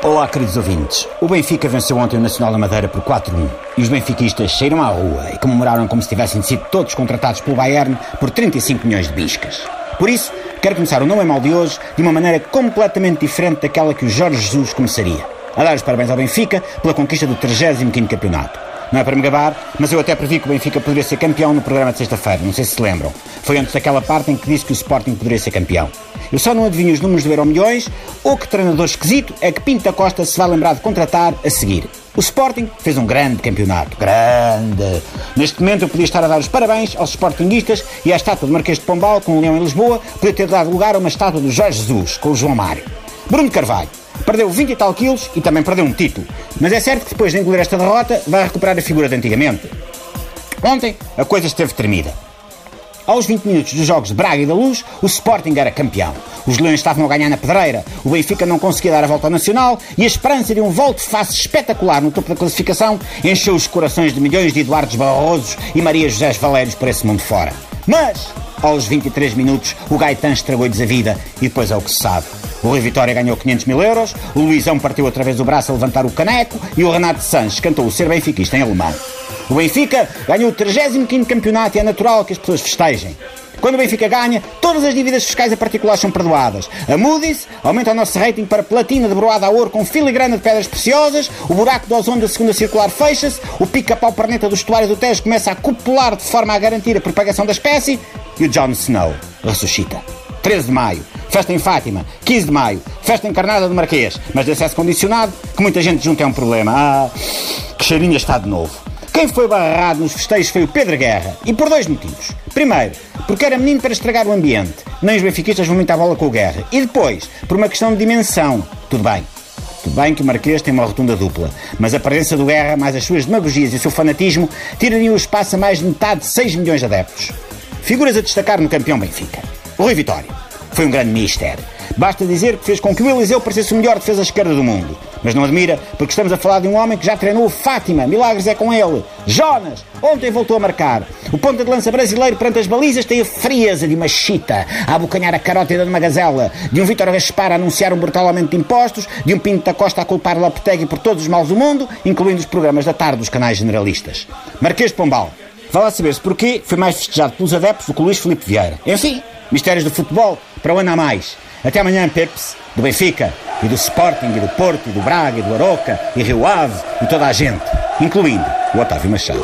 Olá, queridos ouvintes. O Benfica venceu ontem o Nacional da Madeira por 4-1 e os benfiquistas saíram à rua e comemoraram como se tivessem sido todos contratados pelo Bayern por 35 milhões de biscas. Por isso, quero começar o Não é Mal de hoje de uma maneira completamente diferente daquela que o Jorge Jesus começaria. A dar os parabéns ao Benfica pela conquista do 35º campeonato. Não é para me gabar, mas eu até previ que o Benfica poderia ser campeão no programa de sexta-feira, não sei se se lembram. Foi antes daquela parte em que disse que o Sporting poderia ser campeão. Eu só não adivinho os números do Euro Milhões ou que treinador esquisito é que Pinto da Costa se vai lembrar de contratar a seguir. O Sporting fez um grande campeonato. Grande! Neste momento eu podia estar a dar os parabéns aos Sportinguistas e à estátua do Marquês de Pombal com o Leão em Lisboa podia ter dado lugar a uma estátua do Jorge Jesus com o João Mário. Bruno Carvalho. Perdeu 20 e tal quilos e também perdeu um título. Mas é certo que depois de engolir esta derrota vai recuperar a figura de antigamente. Ontem a coisa esteve tremida. Aos 20 minutos dos jogos de Braga e da Luz, o Sporting era campeão. Os Leões estavam a ganhar na pedreira, o Benfica não conseguia dar a volta ao Nacional e a esperança de um volte-face espetacular no topo da classificação encheu os corações de milhões de Eduardos Barrosos e Maria José Valérios por esse mundo fora. Mas, aos 23 minutos, o Gaetan estragou-lhes a vida e depois é o que se sabe. O Rui Vitória ganhou 500 mil euros, o Luizão partiu outra vez o braço a levantar o caneco e o Renato Sanches cantou o ser benfiquista em alemão. O Benfica ganhou o 35º campeonato e é natural que as pessoas festejem. Quando o Benfica ganha, todas as dívidas fiscais a particulares são perdoadas. A Moody's aumenta o nosso rating para platina de broada a ouro com filigrana de pedras preciosas, o buraco do ozono da segunda circular fecha-se, o pica-pau perneta do estuário do Tejo começa a copular de forma a garantir a propagação da espécie e o Jon Snow ressuscita. 13 de maio, festa em Fátima. 15 de maio, festa encarnada do Marquês, mas de acesso condicionado, que muita gente junta é um problema. Ah, que cheirinha está de novo. Quem foi barrado nos festejos foi o Pedro Guerra, e por dois motivos. Primeiro, porque era menino para estragar o ambiente, nem os benfiquistas vão muita bola com o Guerra. E depois, por uma questão de dimensão. Tudo bem. Tudo bem que o Marquês tem uma rotunda dupla, mas a presença do Guerra, mais as suas demagogias e o seu fanatismo, tirariam o espaço a mais de metade de 6 milhões de adeptos. Figuras a destacar no campeão Benfica. Rui Vitória. Foi um grande mister. Basta dizer que fez com que o Eliseu parecesse o melhor defesa esquerda do mundo. Mas não admira, porque estamos a falar de um homem que já treinou Fátima. Milagres é com ele. Jonas, ontem voltou a marcar. O ponta de lança brasileiro perante as balizas tem a frieza de uma chita, a abocanhar a carótida de uma gazela, de um Vítor Gaspar a anunciar um brutal aumento de impostos, de um Pinto da Costa a culpar Lopetegui por todos os males do mundo, incluindo os programas da tarde dos canais generalistas. Marquês de Pombal. Vá lá saber-se porquê foi mais festejado pelos adeptos do que Luís Filipe Vieira. Enfim, mistérios do futebol para o ano a mais. Até amanhã, Peps, do Benfica, e do Sporting, e do Porto, e do Braga, e do Aroca, e Rio Ave, e toda a gente, incluindo o Otávio Machado.